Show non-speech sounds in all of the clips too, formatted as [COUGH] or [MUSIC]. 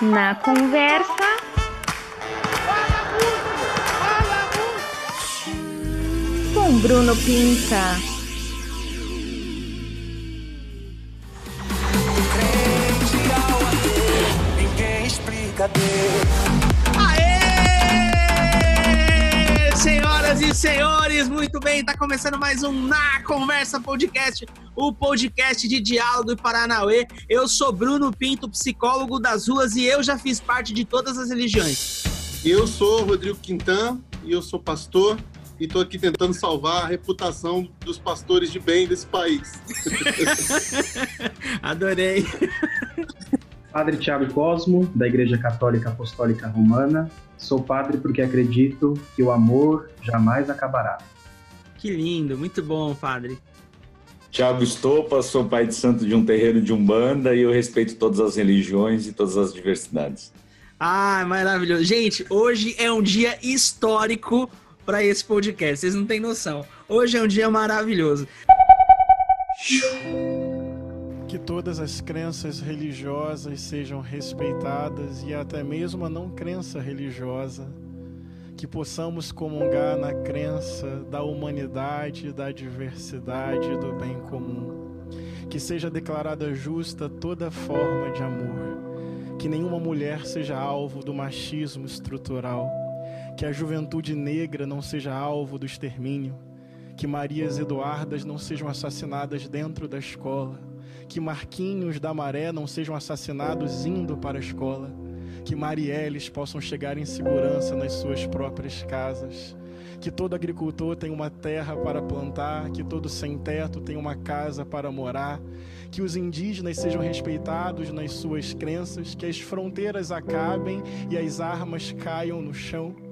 Na conversa. Com Bruno Pinta. Ninguém explica Aê! Senhoras e senhores, muito bem, tá começando mais um Na Conversa Podcast, o podcast de diálogo do Paranauê. Eu sou Bruno Pinto, psicólogo das ruas, e eu já fiz parte de todas as religiões. Eu sou Rodrigo Quintan e eu sou pastor e estou aqui tentando salvar a reputação dos pastores de bem desse país. [LAUGHS] Adorei. Padre Tiago Cosmo, da Igreja Católica Apostólica Romana. Sou padre porque acredito que o amor jamais acabará. Que lindo, muito bom, padre. Tiago Estopa, sou pai de santo de um terreiro de Umbanda e eu respeito todas as religiões e todas as diversidades. Ah, maravilhoso. Gente, hoje é um dia histórico para esse podcast, vocês não têm noção. Hoje é um dia maravilhoso. Que todas as crenças religiosas sejam respeitadas e até mesmo a não crença religiosa. Que possamos comungar na crença da humanidade, da diversidade, do bem comum. Que seja declarada justa toda forma de amor. Que nenhuma mulher seja alvo do machismo estrutural. Que a juventude negra não seja alvo do extermínio. Que Marias Eduardas não sejam assassinadas dentro da escola que Marquinhos da Maré não sejam assassinados indo para a escola, que Marielles possam chegar em segurança nas suas próprias casas, que todo agricultor tenha uma terra para plantar, que todo sem-teto tenha uma casa para morar, que os indígenas sejam respeitados nas suas crenças, que as fronteiras acabem e as armas caiam no chão.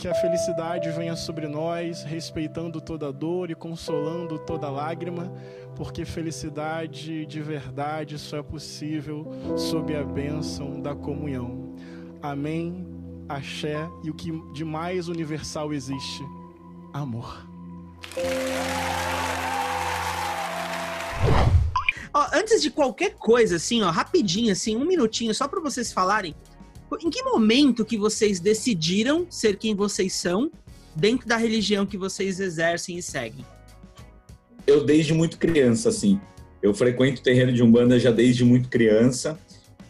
Que a felicidade venha sobre nós, respeitando toda dor e consolando toda lágrima, porque felicidade de verdade só é possível sob a bênção da comunhão. Amém, axé e o que de mais universal existe: amor. Antes de qualquer coisa, assim, ó, rapidinho, assim, um minutinho, só para vocês falarem, em que momento que vocês decidiram ser quem vocês são dentro da religião que vocês exercem e seguem? Eu desde muito criança, assim, eu frequento o terreno de Umbanda já desde muito criança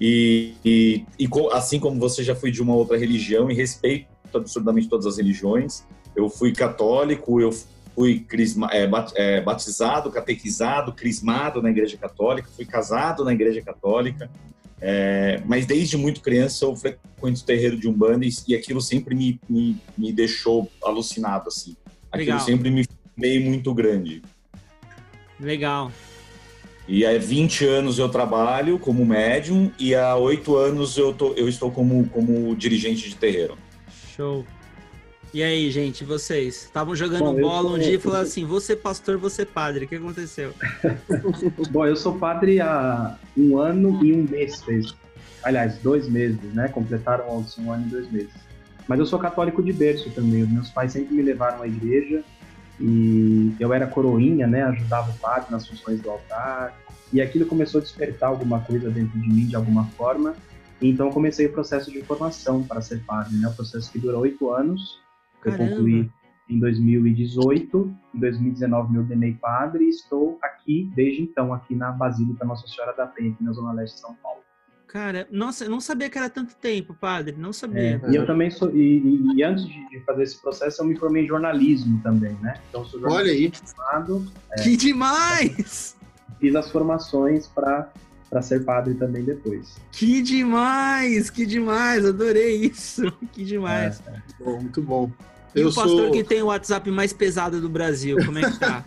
e, e, e assim como você já fui de uma outra religião e respeito absolutamente todas as religiões, eu fui católico, eu fui crisma, é, é, batizado, catequizado, crismado na igreja católica, fui casado na igreja católica, é, mas desde muito criança eu frequento o terreiro de Umbanda e, e aquilo sempre me, me, me, deixou alucinado, assim. Aquilo Legal. sempre me meio muito grande. Legal. E há 20 anos eu trabalho como médium e há 8 anos eu, tô, eu estou como, como dirigente de terreiro. Show. E aí, gente, vocês? Estavam jogando Bom, bola um dia e falaram assim: você pastor, você padre. O que aconteceu? [LAUGHS] Bom, eu sou padre há um ano e um mês, fez. Aliás, dois meses, né? Completaram ontem um ano e dois meses. Mas eu sou católico de berço também. Meus pais sempre me levaram à igreja e eu era coroinha, né? Ajudava o padre nas funções do altar. E aquilo começou a despertar alguma coisa dentro de mim, de alguma forma. Então eu comecei o processo de formação para ser padre, né? O processo que durou oito anos. Eu Caramba. concluí em 2018. Em 2019 me ordenei padre e estou aqui desde então, aqui na Basílica Nossa Senhora da Penha, aqui na Zona Leste de São Paulo. Cara, nossa, eu não sabia que era tanto tempo, padre. Não sabia. É, e eu também sou. E, e- e antes de fazer esse processo, eu me formei em jornalismo também, né? Então, sou Olha aí. formado, Que demais! fiz as formações para para ser padre também depois. Que demais! Que demais! Adorei isso! [LAUGHS] Que demais! É, Bom, muito bom. E Eu o pastor sou. que tem o WhatsApp mais pesado do Brasil, como é que tá?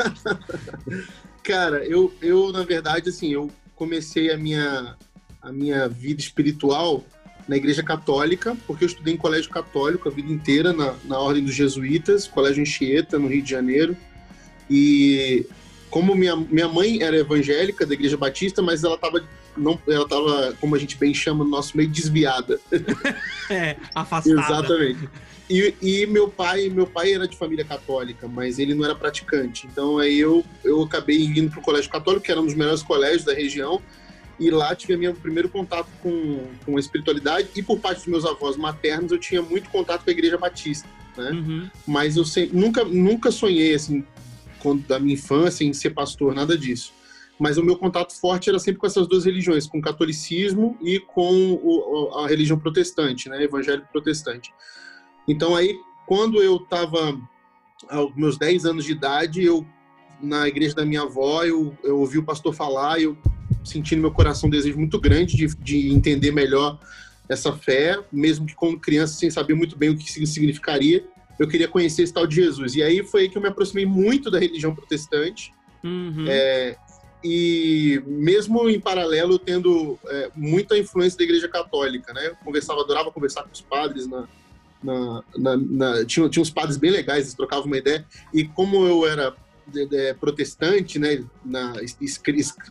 [LAUGHS] Cara, eu, eu, na verdade, assim, eu comecei a minha, a minha vida espiritual na igreja católica, porque eu estudei em colégio católico a vida inteira, na, na Ordem dos Jesuítas, Colégio Anchieta, no Rio de Janeiro. E como minha, minha mãe era evangélica da igreja batista, mas ela estava não, ela tava, como a gente bem chama no nosso meio, desviada. [LAUGHS] É, afastada. Exatamente. E, e meu pai, meu pai era de família católica, mas ele não era praticante. Então aí eu, eu acabei indo para o colégio católico, que era um dos melhores colégios da região. E lá tive meu primeiro contato com, com a espiritualidade. E por parte dos meus avós maternos, eu tinha muito contato com a Igreja Batista. Né? Uhum. Mas eu sempre, nunca, nunca sonhei, assim, quando, da minha infância, em ser pastor, nada disso. Mas o meu contato forte era sempre com essas duas religiões, com o catolicismo e com o, a religião protestante, né? Evangélico protestante. Então aí, quando eu estava aos meus 10 anos de idade, eu na igreja da minha avó, eu, eu ouvi o pastor falar eu senti no meu coração um desejo muito grande de, de entender melhor essa fé, mesmo que como criança, sem saber muito bem o que significaria, eu queria conhecer esse tal de Jesus. E aí foi aí que eu me aproximei muito da religião protestante. Uhum. É, e mesmo em paralelo, tendo é, muita influência da igreja católica, né? Eu conversava, adorava conversar com os padres na, na, na, na, tinha, tinha uns padres bem legais, eles trocavam uma ideia. E como eu era de, de, protestante, né? Na,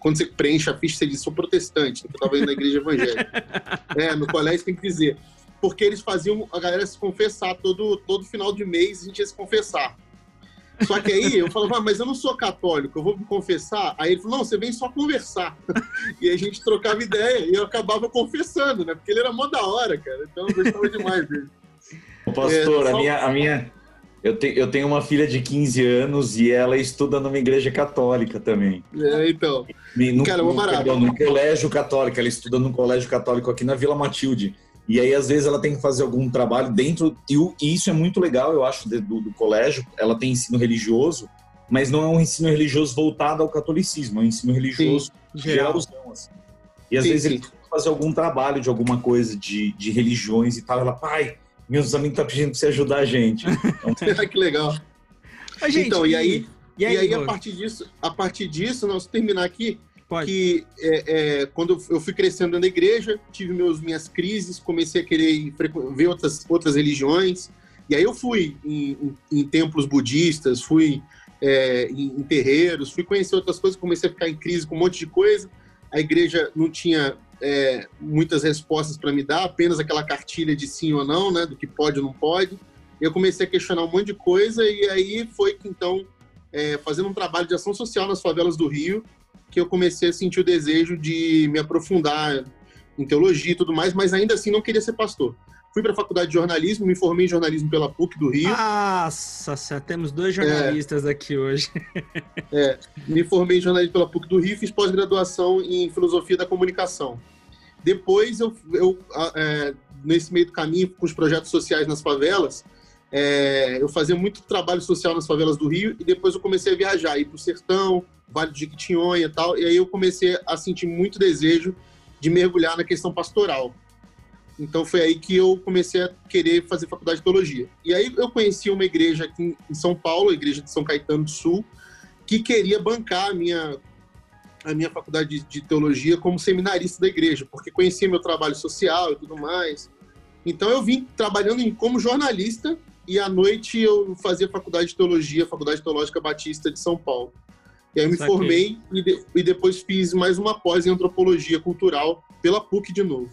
quando você preenche a ficha, você diz, sou protestante, eu estava indo na igreja evangélica. [LAUGHS] é, no colégio tem que dizer. Porque eles faziam a galera se confessar todo, todo final de mês, a gente ia se confessar. Só que aí eu falava, ah, mas eu não sou católico, eu vou me confessar. Aí ele falou, não, você vem só conversar. [LAUGHS] e a gente trocava ideia e eu acabava confessando, né? Porque ele era mó da hora, cara. Então eu gostava demais dele. Pastor, é, só... a minha, a minha, eu, te, eu tenho uma filha de 15 anos e ela estuda numa igreja católica também. É, então. no, cara, no, perdão, no colégio católico, ela estuda num colégio católico aqui na Vila Matilde. E aí, às vezes, ela tem que fazer algum trabalho dentro. E isso é muito legal, eu acho, do, do colégio. Ela tem ensino religioso, mas não é um ensino religioso voltado ao catolicismo, é um ensino religioso sim, geralzão, assim. E às sim, vezes sim. ele tem que fazer algum trabalho de alguma coisa de, de religiões e tal. Ela, pai, meus amigos estão tá pedindo para você ajudar a gente. [LAUGHS] Então, que legal. gente, então, e aí, e aí, e aí a partir disso, a partir disso, nós terminar aqui, Pode. que é, é, quando eu fui crescendo na igreja, tive meus, minhas crises, comecei a querer ver outras, outras religiões, e aí eu fui em, em, em templos budistas, fui é, em, em, terreiros, fui conhecer outras coisas, comecei a ficar em crise com um monte de coisa, a igreja não tinha é, muitas respostas para me dar, apenas aquela cartilha de sim ou não, né, do que pode ou não pode, eu comecei a questionar um monte de coisa, e aí foi que então, é, fazendo um trabalho de ação social nas favelas do Rio, que eu comecei a sentir o desejo de me aprofundar em teologia e tudo mais, mas ainda assim não queria ser pastor. Fui para a faculdade de jornalismo, me formei em jornalismo pela PUC do Rio. Nossa, temos dois jornalistas é, aqui hoje. [LAUGHS] é, me formei em jornalismo pela PUC do Rio, fiz pós-graduação em filosofia da comunicação. Depois, eu, eu é, nesse meio do caminho, com os projetos sociais nas favelas, é, eu fazia muito trabalho social nas favelas do Rio e depois eu comecei a viajar, ir para o sertão, Vale do Jequitinhonha e tal, e aí eu comecei a sentir muito desejo de mergulhar na questão pastoral. Então foi aí que eu comecei a querer fazer faculdade de teologia. E aí eu conheci uma igreja aqui em São Paulo, a igreja de São Caetano do Sul, que queria bancar a minha a minha faculdade de teologia como seminarista da igreja, porque conhecia meu trabalho social e tudo mais. Então eu vim trabalhando como jornalista e à noite eu fazia faculdade de teologia, Faculdade Teológica Batista de São Paulo. E aí eu me Saquei. formei e, de, e, depois fiz mais uma pós em antropologia cultural pela PUC de novo.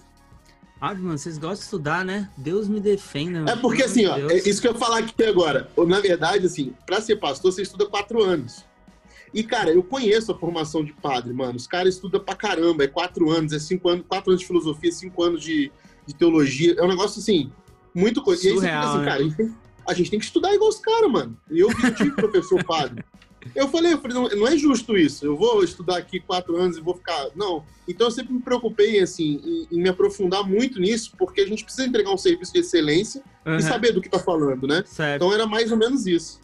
Ah, mano, vocês gostam de estudar, né? Deus me defenda. É porque assim, ó, é isso que eu ia falar aqui agora. Na verdade, assim, para ser pastor, você estuda quatro anos. E, cara, eu conheço a formação de padre, mano. Os caras estudam pra caramba. É quatro anos, é cinco anos, quatro anos de filosofia, cinco anos de, de teologia. É um negócio, assim, muito coisa. Surreal, e aí você fica assim, né? cara, a gente, tem, a gente, tem, que estudar igual os caras, mano. E eu o tipo professor padre. [LAUGHS] Eu falei, eu falei não, não, é justo isso. Eu vou estudar aqui quatro anos e vou ficar. Não. Então eu sempre me preocupei assim em, em me aprofundar muito nisso, porque a gente precisa entregar um serviço de excelência uhum. e saber do que está falando, né? Certo. Então era mais ou menos isso.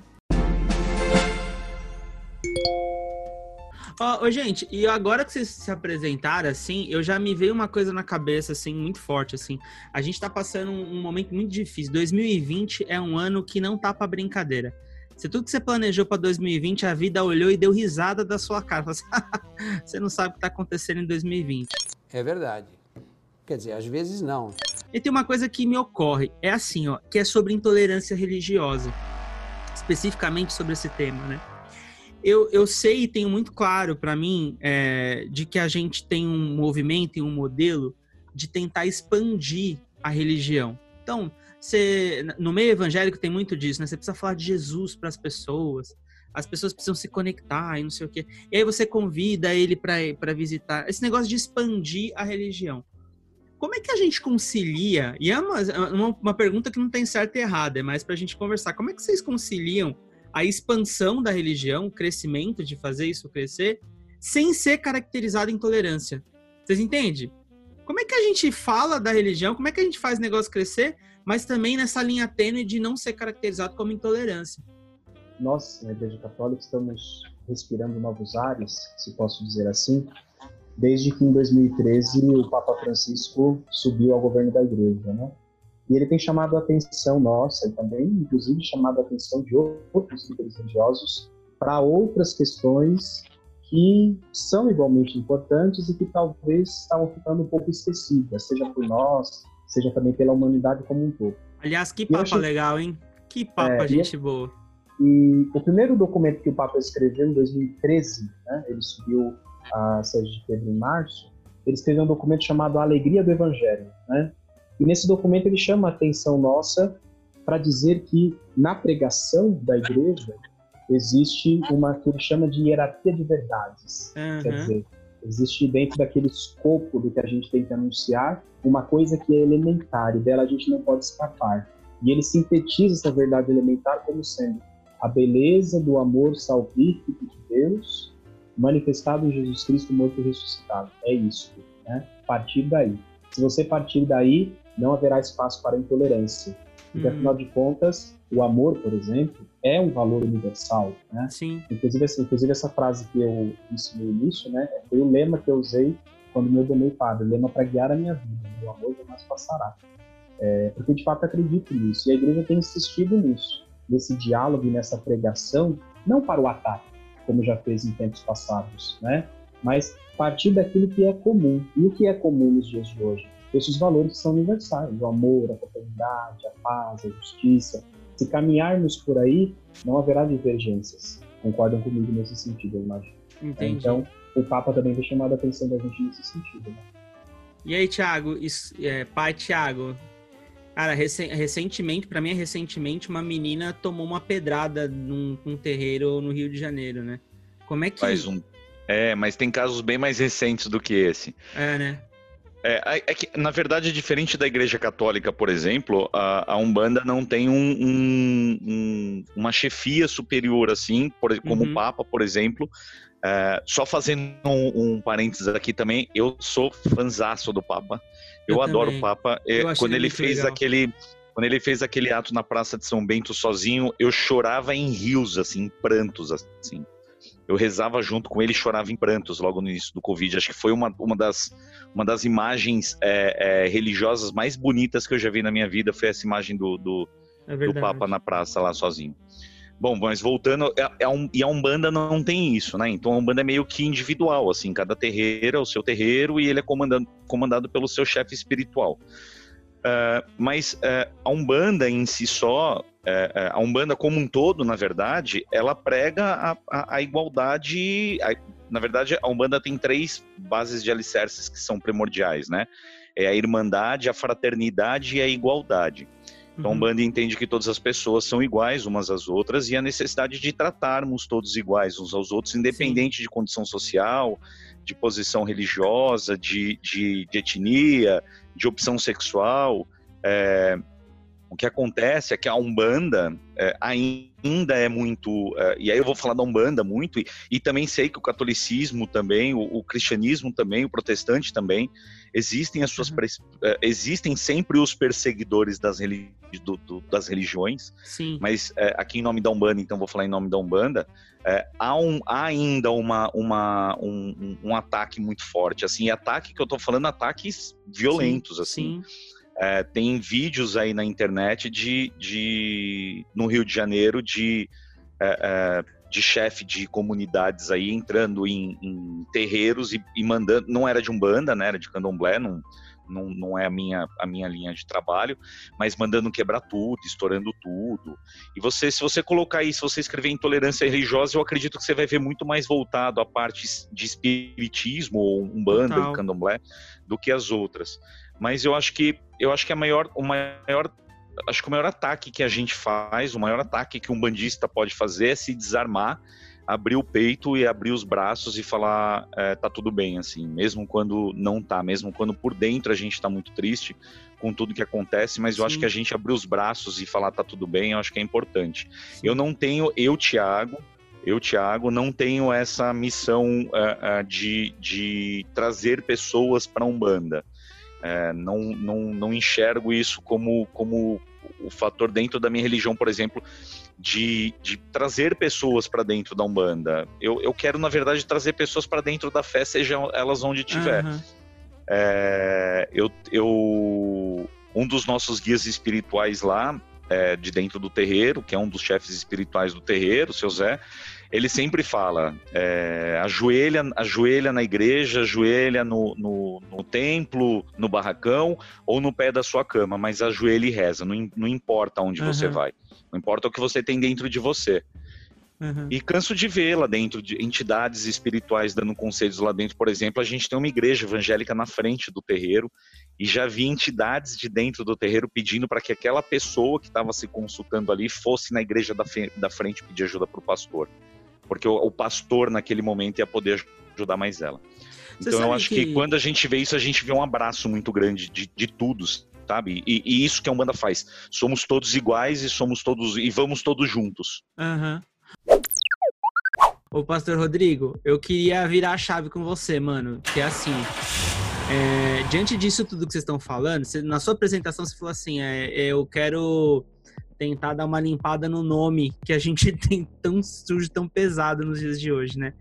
Ó, oh, gente, e agora que vocês se apresentaram, assim, eu já me veio uma coisa na cabeça, assim, muito forte, assim. A gente tá passando um, um momento muito difícil. 2020 é um ano que não tá pra brincadeira. Se tudo que você planejou para 2020, a vida olhou e deu risada da sua cara. Assim, [LAUGHS] você não sabe o que está acontecendo em 2020. É verdade. Quer dizer, às vezes não. E tem uma coisa que me ocorre, é assim, ó, que é sobre intolerância religiosa. Especificamente sobre esse tema, né? Eu, eu sei e tenho muito claro para mim é, de que a gente tem um movimento e um modelo de tentar expandir a religião. Então, você, no meio evangélico tem muito disso, né? Você precisa falar de Jesus para as pessoas. as pessoas precisam se conectar e não sei o quê. E aí você convida ele para visitar. Esse negócio de expandir a religião. Como é que a gente concilia? E é uma, uma, uma pergunta que não tem certo e errado, é mais para a gente conversar. Como é que vocês conciliam a expansão da religião, o crescimento de fazer isso crescer, sem ser caracterizado intolerância? Vocês entendem? Como é que a gente fala da religião? Como é que a gente faz o negócio crescer, mas também nessa linha tênue de não ser caracterizado como intolerância? Nós, na Igreja Católica, estamos respirando novos ares, se posso dizer assim, desde que em 2013 o Papa Francisco subiu ao governo da Igreja, né? E ele tem chamado a atenção nossa e também, inclusive, chamado a atenção de outros líderes religiosos para outras questões que são igualmente importantes e que talvez estavam ficando um pouco esquecidas, seja por nós, seja também pela humanidade como um todo. Aliás, que papa achei... legal, hein? Que papa, é, gente e... boa. E o primeiro documento que o Papa escreveu em 2013, né, ele subiu a sede de Pedro em março, ele escreveu um documento chamado A Alegria do Evangelho, né? E nesse documento ele chama a atenção nossa para dizer que na pregação da igreja existe uma que ele chama de hierarquia de verdades. Uhum. Quer dizer, existe dentro daquele escopo do que a gente tem que anunciar uma coisa que é elementar e dela a gente não pode escapar. E ele sintetiza essa verdade elementar como sendo a beleza do amor salvífico de Deus manifestado em Jesus Cristo morto e ressuscitado. É isso, né? Partir daí. Se você partir daí, não haverá espaço para intolerância. Porque, hum. afinal de contas, o amor, por exemplo, é um valor universal, né? Sim. Inclusive, inclusive essa frase que eu disse no início, né? Foi o lema que eu usei quando me ordenei padre. Lema para guiar a minha vida. O amor jamais passará. É, porque, de fato, acredito nisso. E a igreja tem insistido nisso. Nesse diálogo e nessa pregação, não para o ataque, como já fez em tempos passados, né? Mas partir daquilo que é comum. E o que é comum nos dias de hoje? Esses valores são universais, o amor, a fraternidade, a paz, a justiça. Se caminharmos por aí, não haverá divergências. Concordam comigo nesse sentido, eu imagino. Entendi. Então, o Papa também tem chamado a atenção da gente nesse sentido. Né? E aí, Tiago, é, pai Tiago, Cara, recentemente, para mim é recentemente, uma menina tomou uma pedrada num, num terreiro no Rio de Janeiro, né? Como é que. Faz um... É, mas tem casos bem mais recentes do que esse. É, né? É, é que, na verdade, diferente da Igreja Católica, por exemplo, a, a Umbanda não tem um, um, um, uma chefia superior, assim, por, como uhum. o Papa, por exemplo. É, só fazendo um, parênteses aqui também, eu sou fanzaço do Papa. Eu, eu adoro o Papa. É, quando ele fez legal. aquele quando ele fez aquele ato na Praça de São Bento sozinho, eu chorava em rios, assim, em prantos, assim. Eu rezava junto com ele e chorava em prantos logo no início do Covid. Acho que foi uma, uma, das, uma das imagens é, é, religiosas mais bonitas que eu já vi na minha vida. Foi essa imagem do, do, é do Papa na praça lá sozinho. Bom, mas voltando, é, é um, e a Umbanda não tem isso, né? Então a Umbanda é meio que individual, assim, cada terreiro é o seu terreiro e ele é comandado, comandado pelo seu chefe espiritual. Uh, mas uh, a Umbanda em si só, uh, a Umbanda como um todo, na verdade, ela prega a, a, a igualdade. A, na verdade, a Umbanda tem três bases de alicerces que são primordiais, né? É a irmandade, a fraternidade e a igualdade. Então, uhum. Banda entende que todas as pessoas são iguais umas às outras e a necessidade de tratarmos todos iguais uns aos outros, independente Sim. de condição social, de posição religiosa, de, de, de etnia, de opção sexual. É, o que acontece é que a Umbanda é, ainda é muito. É, e aí eu vou falar da Umbanda muito, e, e também sei que o catolicismo também, o, o, cristianismo também, o protestante também, existem as suas. Uhum. É, existem sempre os perseguidores das, religi do, do, das religiões. Sim. Mas é, aqui em nome da Umbanda, então vou falar em nome da Umbanda, é, há, um, há ainda uma, uma, um, um, ataque muito forte. Assim, ataque que eu tô falando, ataques violentos, sim, assim. Sim é, tem vídeos aí na internet de, de no Rio de Janeiro de, é, é, de chefe de comunidades aí entrando em, em terreiros e, e, mandando. Não era de umbanda, né? Era de candomblé, não, não, não é a minha, a minha linha de trabalho, mas mandando quebrar tudo, estourando tudo. E você, se você colocar aí, se você escrever intolerância religiosa, eu acredito que você vai ver muito mais voltado à parte de espiritismo ou umbanda, Total. candomblé, do que as outras. Mas eu acho que eu acho que a maior, o maior acho que o maior ataque que a gente faz, o maior ataque que um bandista pode fazer é se desarmar, abrir o peito e abrir os braços e falar é, tá tudo bem, assim, mesmo quando não tá, mesmo quando por dentro a gente tá muito triste com tudo que acontece, mas eu Sim. acho que a gente abrir os braços e falar tá tudo bem, eu acho que é importante. Sim. Eu não tenho, eu, Thiago, eu, Thiago, não tenho essa missão uh, uh, de, de trazer pessoas para Umbanda. É, não, não, não enxergo isso como, como o fator dentro da minha religião, por exemplo, de, de trazer pessoas para dentro da Umbanda. Eu, eu quero, na verdade, trazer pessoas para dentro da fé, sejam elas onde estiver. Uhum. É, eu, eu, um dos nossos guias espirituais lá, é, de dentro do terreiro, que é um dos chefes espirituais do terreiro, o seu Zé, ele sempre fala: é, ajoelha, ajoelha na igreja, ajoelha no, no, no, templo, no barracão ou no pé da sua cama, mas ajoelha e reza, não, não importa onde uhum. você vai, não importa o que você tem dentro de você. Uhum. E canso de ver lá dentro, de entidades espirituais dando conselhos lá dentro. Por exemplo, a gente tem uma igreja evangélica na frente do terreiro e já vi entidades de dentro do terreiro pedindo para que aquela pessoa que estava se consultando ali fosse na igreja da, da frente pedir ajuda para o pastor porque o, o pastor naquele momento ia poder ajudar mais ela. Você então eu acho que... que... quando a gente vê isso, a gente vê um abraço muito grande de, de todos, sabe? E, e isso que a Umbanda faz. Somos todos iguais e somos todos e vamos todos juntos. Uhum. Ô, Pastor Rodrigo, eu queria virar a chave com você, mano. Que é assim. É, diante disso tudo que vocês estão falando, você, na sua apresentação você falou assim: é, eu quero tentar dar uma limpada no nome que a gente [LAUGHS] tem tão sujo, tão pesado nos dias de hoje, né?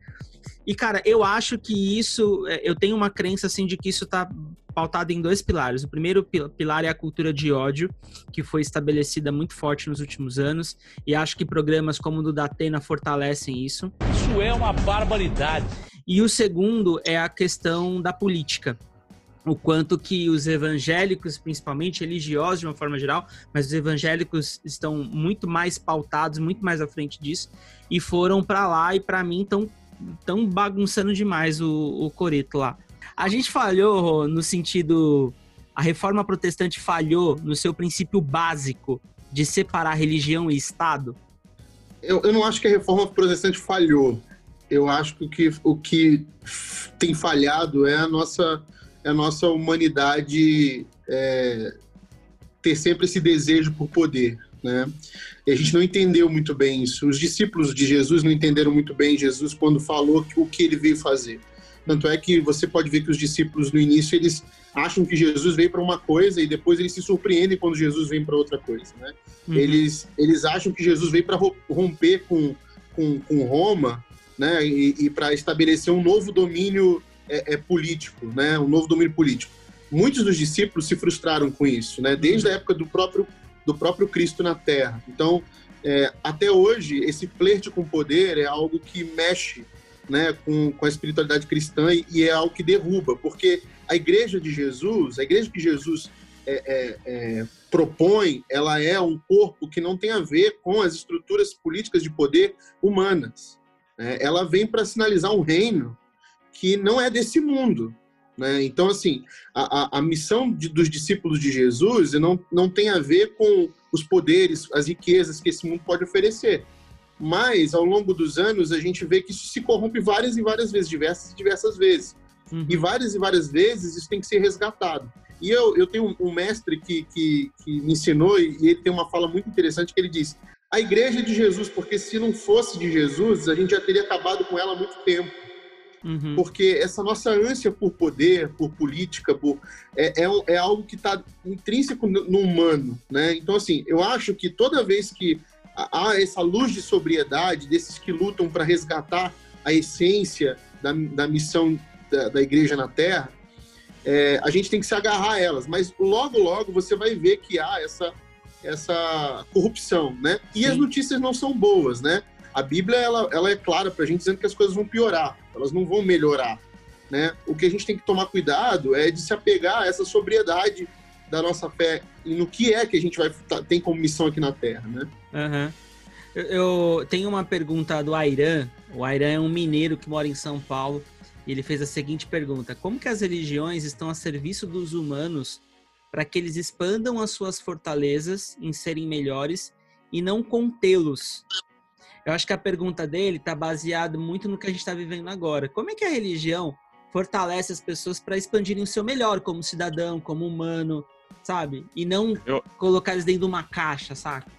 E, cara, eu acho que isso, é, eu tenho uma crença, assim, de que isso tá pautado em dois pilares. O primeiro pilar é a cultura de ódio, que foi estabelecida muito forte nos últimos anos, e acho que programas como o do Datena fortalecem isso. Isso é uma barbaridade. E o segundo é a questão da política o quanto que os evangélicos, principalmente religiosos de uma forma geral, mas os evangélicos estão muito mais pautados, muito mais à frente disso, e foram para lá e para mim estão tão bagunçando demais o, o coreto lá. A gente falhou no sentido a reforma protestante falhou no seu princípio básico de separar religião e Estado? Eu, eu não acho que a reforma protestante falhou. Eu acho que o que tem falhado é a nossa a nossa humanidade é, ter sempre esse desejo por poder, né? E a gente não entendeu muito bem isso. Os discípulos de Jesus não entenderam muito bem Jesus quando falou o que ele veio fazer. Tanto é que você pode ver que os discípulos no início eles acham que Jesus veio para uma coisa e depois eles se surpreendem quando Jesus vem para outra coisa, né? Uhum. Eles eles acham que Jesus veio para romper com, com, com Roma, né? E, e para estabelecer um novo domínio é, é, político, né? Um novo domínio político. Muitos dos discípulos se frustraram com isso, né? Desde a época do próprio do próprio Cristo na Terra. Então, é, até hoje, esse flerte com poder é algo que mexe né, com, com a espiritualidade cristã e, e, é algo que derruba, porque a igreja de Jesus, a igreja que Jesus é, é, é, propõe, ela é um corpo que não tem a ver com as estruturas políticas de poder humanas. Né? Ela vem para sinalizar um reino que não é desse mundo. Né? Então, assim, a, a, a missão de, dos discípulos de Jesus não, não tem a ver com os poderes, as riquezas que esse mundo pode oferecer. Mas, ao longo dos anos, a gente vê que isso se corrompe várias e várias vezes, diversas e diversas vezes. Uhum. E várias e várias vezes isso tem que ser resgatado. E eu, eu tenho um, mestre que, que, que me ensinou, e ele tem uma fala muito interessante que ele diz: a igreja de Jesus, porque se não fosse de Jesus, a gente já teria acabado com ela há muito tempo. Uhum. Porque essa nossa ânsia por poder, por política, por, é, é, é algo que está intrínseco no, no, humano. Né? Então, assim, eu acho que toda vez que há essa luz de sobriedade desses que lutam para resgatar a essência da, da missão da, da igreja na Terra, é, a gente tem que se agarrar a elas. Mas logo, logo você vai ver que há essa, essa corrupção, né? E Sim. as notícias não são boas, né? A Bíblia ela, ela é clara para a gente dizendo que as coisas vão piorar, elas não vão melhorar. Né? O que a gente tem que tomar cuidado é de se apegar a essa sobriedade da nossa fé e no que é que a gente vai tá, tem como missão aqui na Terra, né? Uhum. Eu, eu tenho uma pergunta do Airan. O Airan é um mineiro que mora em São Paulo. E ele fez a seguinte pergunta: Como que as religiões estão a serviço dos humanos para que eles expandam as suas fortalezas em serem melhores e não contê-los. Eu acho que a pergunta dele está baseada muito no que a gente está vivendo agora. Como é que a religião fortalece as pessoas para expandirem o seu melhor como cidadão, como humano, sabe? E não Eu- colocar eles dentro de uma caixa, saca?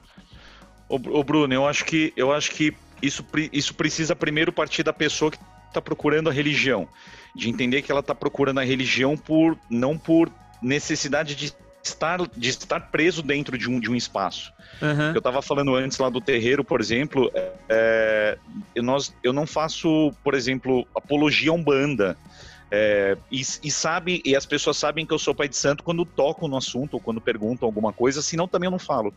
Ô, ô, Bruno, eu acho que eu acho que isso, isso precisa primeiro partir da pessoa que está procurando a religião, de entender que ela está procurando a religião por não por necessidade de estar de estar preso dentro de um, de um espaço. Aham. Eu estava falando antes lá do terreiro, por exemplo, é, eu, nós, eu não faço, por exemplo, apologia a umbanda. É, e, e sabe, e as pessoas sabem que eu sou pai de santo quando tocam no assunto ou quando perguntam alguma coisa, senão também eu não falo.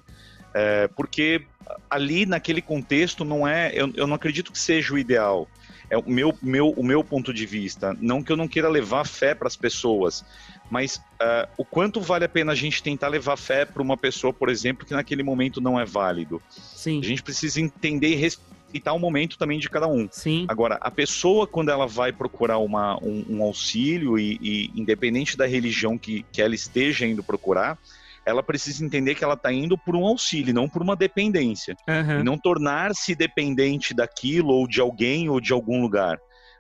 É, porque ali naquele contexto não é, eu, eu não acredito que seja o ideal. É o meu, meu, o meu ponto de vista. Não que eu não queira levar fé para as pessoas, mas ah, o quanto vale a pena a gente tentar levar fé para uma pessoa, por exemplo, que naquele momento não é válido. Sim. A gente precisa entender e respeitar o momento também de cada um. Sim. Agora, a pessoa, quando ela vai procurar uma, um, um auxílio, e, e independente da religião que, que ela esteja indo procurar, ela precisa entender que ela está indo por um auxílio, não por uma dependência. Aham. E não tornar-se dependente daquilo, ou de alguém, ou de algum lugar.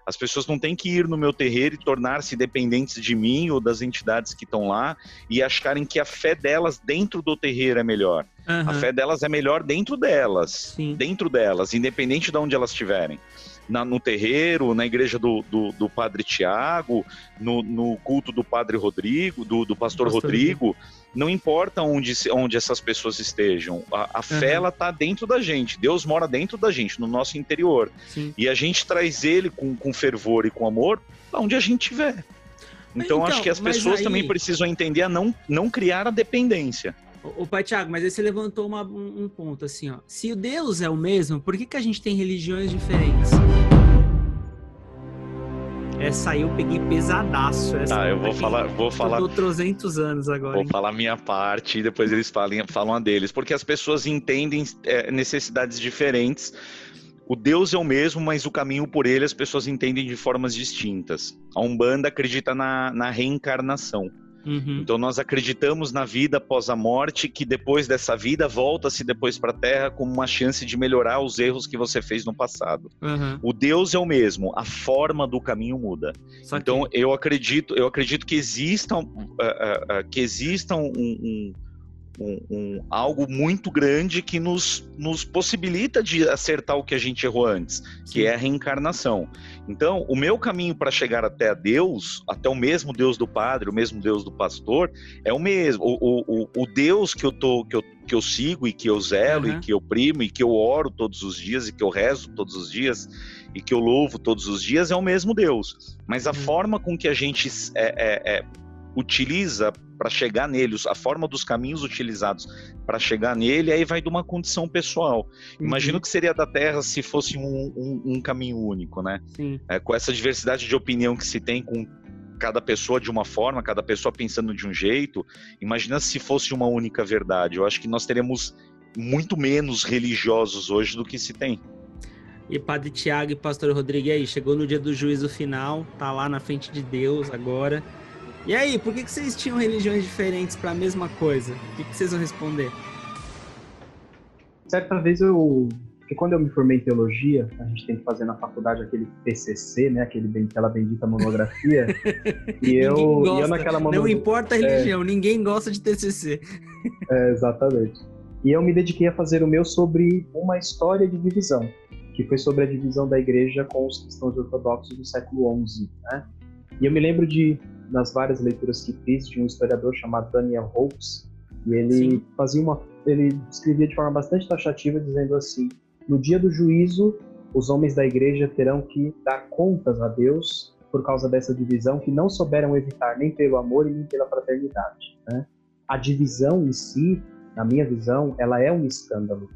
As pessoas não têm que ir no meu terreiro e tornar-se dependentes de mim ou das entidades que estão lá e acharem que a fé delas dentro do terreiro é melhor. A Aham. fé delas é melhor dentro delas. Sim. Dentro delas, independente de onde elas estiverem. Na- no terreiro, na igreja do, do, do Padre Tiago, no, no culto do Padre Rodrigo, do, do Pastor, Pastor Rodrigo, não importa onde, onde essas pessoas estejam, a, a fé Aham. ela tá dentro da gente, Deus mora dentro da gente, no nosso interior. Sim. E a gente traz ele com, com fervor e com amor onde a gente estiver. Então, então, acho que as pessoas aí- também precisam entender a não, não criar a dependência. Ô, pai Thiago, mas aí você levantou uma- um, um ponto assim, ó. Se o Deus é o mesmo, por que, que a gente tem religiões diferentes? Essa aí eu peguei pesadaço. Essa Tá, eu vou aqui. falar, vou falar, Eu tô 300 anos agora. Vou hein? falar minha parte e depois eles falem, falam a deles, porque as pessoas entendem é, necessidades diferentes. O Deus é o mesmo, mas o caminho por ele as pessoas entendem de formas distintas. A Umbanda acredita na, na reencarnação. Uhum. Então nós acreditamos na vida após a morte, que depois dessa vida volta-se depois para a Terra como uma chance de melhorar os erros que você fez no passado. Aham. O Deus é o mesmo, a forma do caminho muda. Então eu acredito, eu acredito que existam, ah, ah, ah, que existam um, um- um- um- algo muito grande que nos, nos possibilita de acertar o que a gente errou antes, que é a reencarnação. Então, o meu caminho para chegar até a Deus, até o mesmo Deus do Padre, o mesmo Deus do Pastor, é o mesmo. O, o, o- o Deus que eu, tô, que, eu, que eu sigo e que eu zelo Uhum. e que eu primo e que eu oro todos os dias e que eu rezo todos os dias e que eu louvo todos os dias é o mesmo Deus. Mas a Uhum. forma com que a gente é, é, é, utiliza para chegar nele, a forma dos caminhos utilizados para chegar nele, aí vai de uma condição pessoal. Imagino Uhum. que seria da Terra se fosse um, um- um caminho único, né? Sim. É, com essa diversidade de opinião que se tem com cada pessoa de uma forma, cada pessoa pensando de um jeito. Imagina se fosse uma única verdade. Eu acho que nós teríamos muito menos religiosos hoje do que se tem. E Padre Tiago e Pastor Rodrigo, aí? Chegou no dia do juízo final, tá lá na frente de Deus agora. E aí, por que, que vocês tinham religiões diferentes para a mesma coisa? O que, que vocês vão responder? Certa vez eu. Porque quando eu me formei em teologia, a gente tem que fazer na faculdade aquele TCC, né? Aquele, aquela bendita monografia. [LAUGHS] e, eu, e eu naquela Não monografia. importa a religião, ninguém gosta de TCC. É, exatamente. E eu me dediquei a fazer o meu sobre uma história de divisão, que foi sobre a divisão da igreja com os cristãos ortodoxos do século XI. Né? E eu me lembro de, das várias leituras que fiz, de um historiador chamado Daniel Hopes, e ele Sim. fazia uma, ele escrevia de forma bastante taxativa, dizendo assim: no dia do juízo, os homens da igreja terão que dar contas a Deus por causa dessa divisão que não souberam evitar nem pelo amor e nem pela fraternidade. Né? A divisão em si, na minha visão, ela é um escândalo,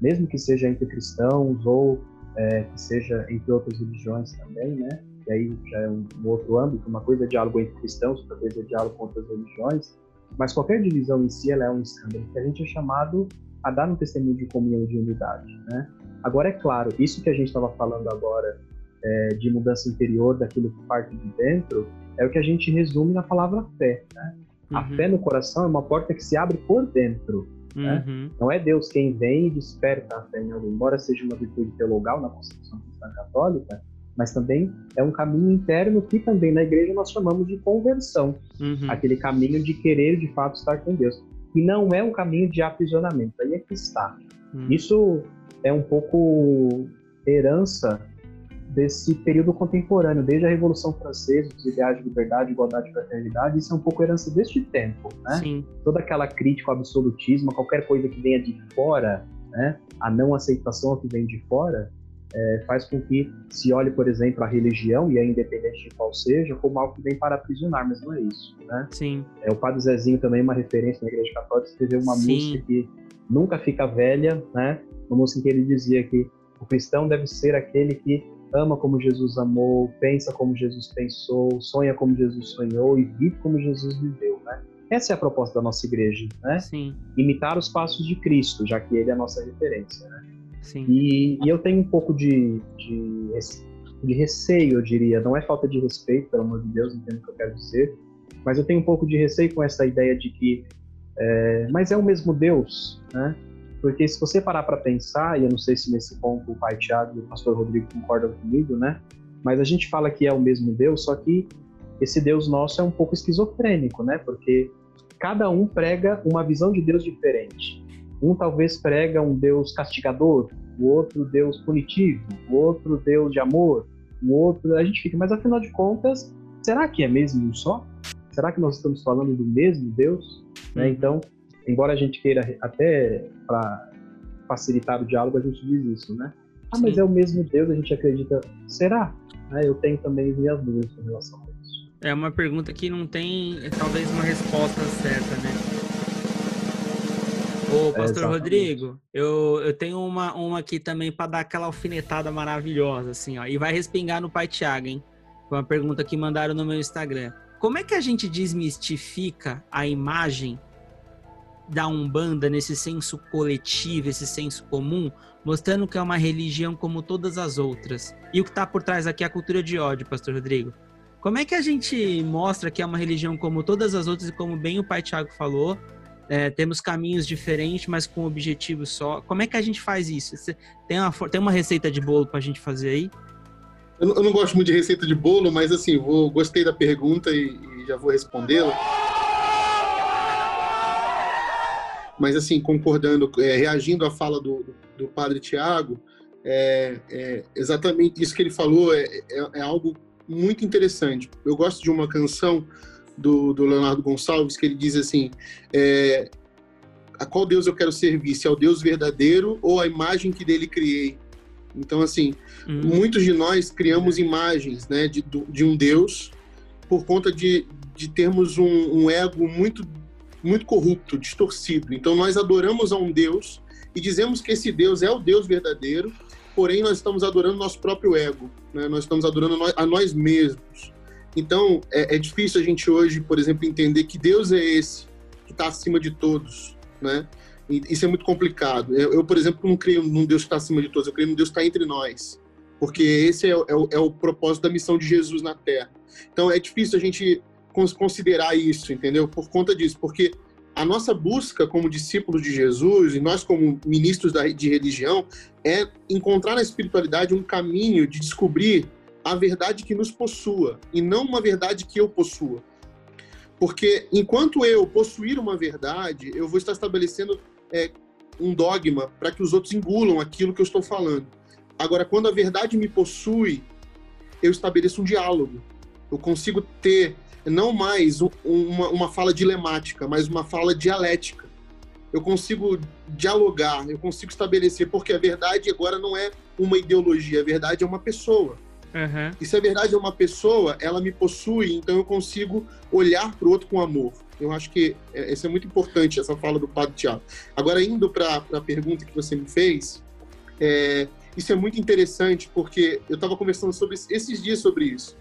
mesmo que seja entre cristãos ou é, que seja entre outras religiões também, né? E aí já é um, um outro âmbito. Uma coisa é diálogo entre cristãos, outra coisa é diálogo com outras religiões. Mas qualquer divisão em si, ela é um escândalo, que a gente é chamado a dar um testemunho de comunhão e de unidade, né? Agora, é claro, isso que a gente estava falando agora é, de mudança interior, daquilo que parte de dentro, é o que a gente resume na palavra fé, né? A Uhum. fé no coração é uma porta que se abre por dentro. né? Uhum. Não é Deus quem vem e desperta a fé em alguém, embora seja uma virtude teologal na concepção cristã católica, mas também é um caminho interno que também na igreja nós chamamos de conversão, Uhum. aquele caminho de querer de fato estar com Deus. E não é um caminho de aprisionamento, aí é que está. Uhum. Isso é um pouco herança desse período contemporâneo, desde a Revolução Francesa, os ideais de liberdade, igualdade e fraternidade, isso é um pouco herança deste tempo, né? Sim. Toda aquela crítica ao absolutismo, qualquer coisa que venha de fora, né? A não aceitação que vem de fora, é, faz com que se olhe, por exemplo, a religião, e é independente de qual seja, como algo que vem para aprisionar, mas não é isso, né? Sim. É, o Padre Zezinho também, uma referência na Igreja Católica, escreveu uma Sim. música que nunca fica velha, né? Uma música em que ele dizia que o cristão deve ser aquele que ama como Jesus amou, pensa como Jesus pensou, sonha como Jesus sonhou e vive como Jesus viveu, né? Essa é a proposta da nossa igreja, né? Sim. Imitar os passos de Cristo, já que ele é a nossa referência, né? Sim. E, e eu tenho um pouco de, de, de receio, eu diria. Não é falta de respeito, pelo amor de Deus, entendo o que eu quero dizer. Mas eu tenho um pouco de receio com essa ideia de que. é, mas é o mesmo Deus, né? Porque se você parar para pensar, e eu não sei se nesse ponto o pai Tiago e o pastor Rodrigo concordam comigo, né? Mas a gente fala que é o mesmo Deus, só que esse Deus nosso é um pouco esquizofrênico, né? Porque cada um prega uma visão de Deus diferente. Um talvez prega um Deus castigador, o outro Deus punitivo, o outro Deus de amor, o outro. A gente fica, mas afinal de contas, será que é mesmo um só? Será que nós estamos falando do mesmo Deus? Né? Então, embora a gente queira até para facilitar o diálogo, a gente diz isso, né? Ah, mas Sim. é o mesmo Deus, a gente acredita. Será? Né? Eu tenho também minhas dúvidas com relação a isso. É uma pergunta que não tem, é, talvez, uma resposta certa, né? Ô, Pastor exatamente. Rodrigo, eu, eu tenho uma, uma aqui também para dar aquela alfinetada maravilhosa, assim, ó. E vai respingar no Pai Tiago, hein? Foi uma pergunta que mandaram no meu Instagram. Como é que a gente desmistifica a imagem da Umbanda nesse senso coletivo, esse senso comum, mostrando que é uma religião como todas as outras? E o que está por trás aqui é a cultura de ódio, Pastor Rodrigo. Como é que a gente mostra que é uma religião como todas as outras e como bem o pai Tiago falou, é, temos caminhos diferentes, mas com objetivo só. Como é que a gente faz isso? Você tem uma, tem uma receita de bolo pra gente fazer aí? Eu, não- eu não gosto muito de receita de bolo, mas assim, vou, gostei da pergunta e, e já vou respondê-la. Mas assim, concordando, é, reagindo à fala do, do padre Tiago, é, é, exatamente isso que ele falou é, é- é algo muito interessante. Eu gosto de uma canção do, do Leonardo Gonçalves que ele diz assim: é, a qual Deus eu quero servir? Se é o Deus verdadeiro ou a imagem que dele criei? Então, assim, Hum, muitos de nós criamos imagens né, de, de um Deus por conta de, de termos um, um ego muito, muito corrupto, distorcido. Então, nós adoramos a um Deus e dizemos que esse Deus é o Deus verdadeiro, porém, nós estamos adorando nosso próprio ego, né? nós estamos adorando a nós mesmos. Então, é, é difícil a gente hoje, por exemplo, entender que Deus é esse que está acima de todos, né? E Isso é muito complicado. Eu, eu, por exemplo, não creio num Deus que está acima de todos, eu creio num Deus que está entre nós. Porque esse é, é é o propósito da missão de Jesus na Terra. Então é difícil a gente cons- considerar isso, entendeu? Por conta disso. Porque a nossa busca como discípulos de Jesus, e nós como ministros da, de religião, é encontrar na espiritualidade um caminho de descobrir a verdade que nos possua, e não uma verdade que eu possua. Porque enquanto eu possuir uma verdade, eu vou estar estabelecendo é, um dogma para que os outros engulam aquilo que eu estou falando. Agora, quando a verdade me possui, eu estabeleço um diálogo. Eu consigo ter não mais um- uma, uma fala dilemática, mas uma fala dialética. Eu consigo dialogar, eu consigo estabelecer, porque a verdade agora não é uma ideologia, a verdade é uma pessoa. Aham. E se a verdade é uma pessoa, ela me possui, então eu consigo olhar para o outro com amor. Eu acho que é, isso é muito importante, essa fala do Padre Tiago. Agora, indo para a pergunta que você me fez, é, isso é muito interessante, porque eu estava conversando sobre esses dias sobre isso.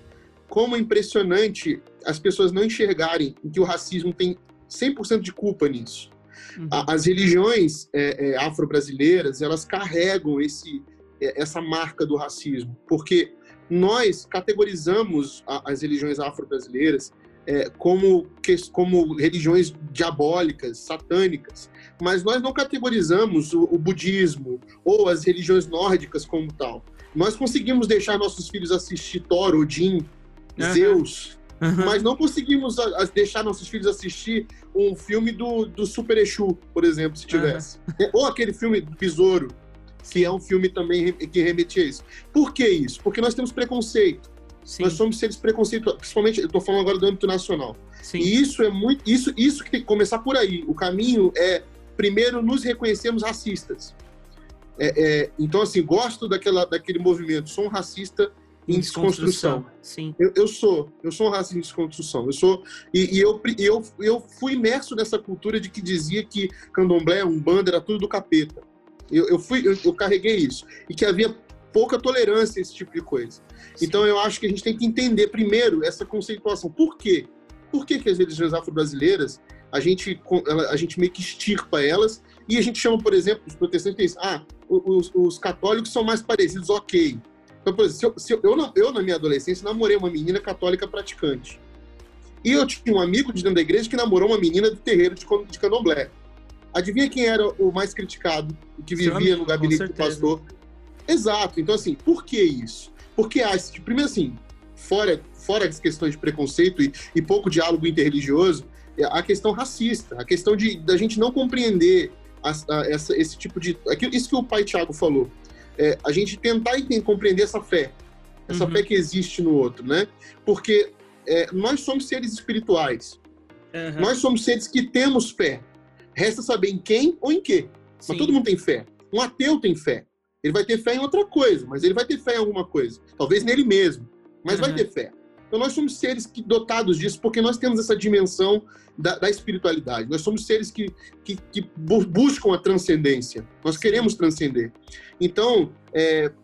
Como é impressionante as pessoas não enxergarem que o racismo tem 100% de culpa nisso. Uhum. As religiões é, é, afro-brasileiras, elas carregam esse, é, essa marca do racismo, porque nós categorizamos a- as religiões afro-brasileiras é, como, como religiões diabólicas, satânicas, mas nós não categorizamos o, o budismo ou as religiões nórdicas como tal. Nós conseguimos deixar nossos filhos assistir Thor, Odin, Aham. Zeus, Aham. mas não conseguimos a- a- deixar nossos filhos assistir um filme do, do Super Exu, por exemplo, se tivesse. Ou aquele filme do Besouro, que é um filme também que remete a isso. Por que isso? Porque nós temos preconceito. Sim, Nós somos seres preconceituosos, principalmente, eu estou falando agora do âmbito nacional. sim. E isso é muito. Isso, isso que tem que começar por aí. O caminho é, primeiro, nos reconhecermos racistas. É, é, então, assim, gosto daquela, daquele movimento, sou um racista em desconstrução. Sim. Eu, eu sou, eu sou um racista em desconstrução. Eu sou e, e eu, eu, eu fui imerso nessa cultura de que dizia que candomblé, umbanda era tudo do capeta. Eu, eu fui, eu, eu carreguei isso e que havia pouca tolerância a esse tipo de coisa. Então eu acho que a gente tem que entender primeiro essa conceituação. Por quê? Por que, que as religiões afro-brasileiras a gente a gente meio que extirpa elas e a gente chama, por exemplo, os protestantes dizem, ah, os, os católicos são mais parecidos, ok. Então, por exemplo, se eu, se eu, eu, na- eu, na minha adolescência, namorei uma menina católica praticante. E eu tinha um amigo de dentro da igreja que namorou uma menina do terreiro de, de candomblé. Adivinha quem era o mais criticado, o que vivia amigo, no gabinete do pastor? Exato. Então, assim, por que isso? Porque tipo, primeiro assim, fora, fora as questões de preconceito e, e pouco diálogo interreligioso, é a questão racista, a questão de da gente não compreender as- a- essa- esse tipo de. aquilo- Isso que o pai Tiago falou. É, a gente tentar enten- compreender essa fé, essa Uhum. fé que existe no outro, né? Porque é, nós somos seres espirituais, Aham. nós somos seres que temos fé. Resta saber em quem ou em quê. Sim. Mas todo mundo tem fé. Um ateu tem fé. Ele vai ter fé em outra coisa, mas ele vai ter fé em alguma coisa. Talvez nele mesmo, mas vai Uhum. ter fé. Então nós somos seres que, dotados disso porque nós temos essa dimensão da, da espiritualidade. Nós somos seres que, que, que bu- buscam a transcendência. Nós queremos transcender. Então,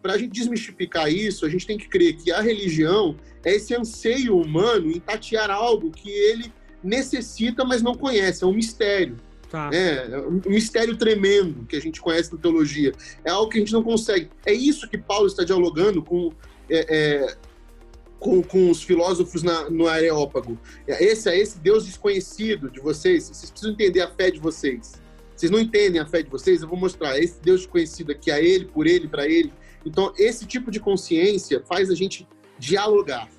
para a gente desmistificar isso, a gente tem que crer que a religião é esse anseio humano em tatear algo que ele necessita, mas não conhece. É um mistério. Tá. É, um mistério tremendo que a gente conhece na teologia. É algo que a gente não consegue. É isso que Paulo está dialogando com, é, é, com, com os filósofos na, no Areópago. É, Esse é esse Deus desconhecido de vocês. Vocês precisam entender a fé de vocês. Vocês não entendem a fé de vocês? Eu vou mostrar. Esse Deus desconhecido aqui, a Ele, por Ele, para Ele. Então, esse tipo de consciência faz a gente dialogar.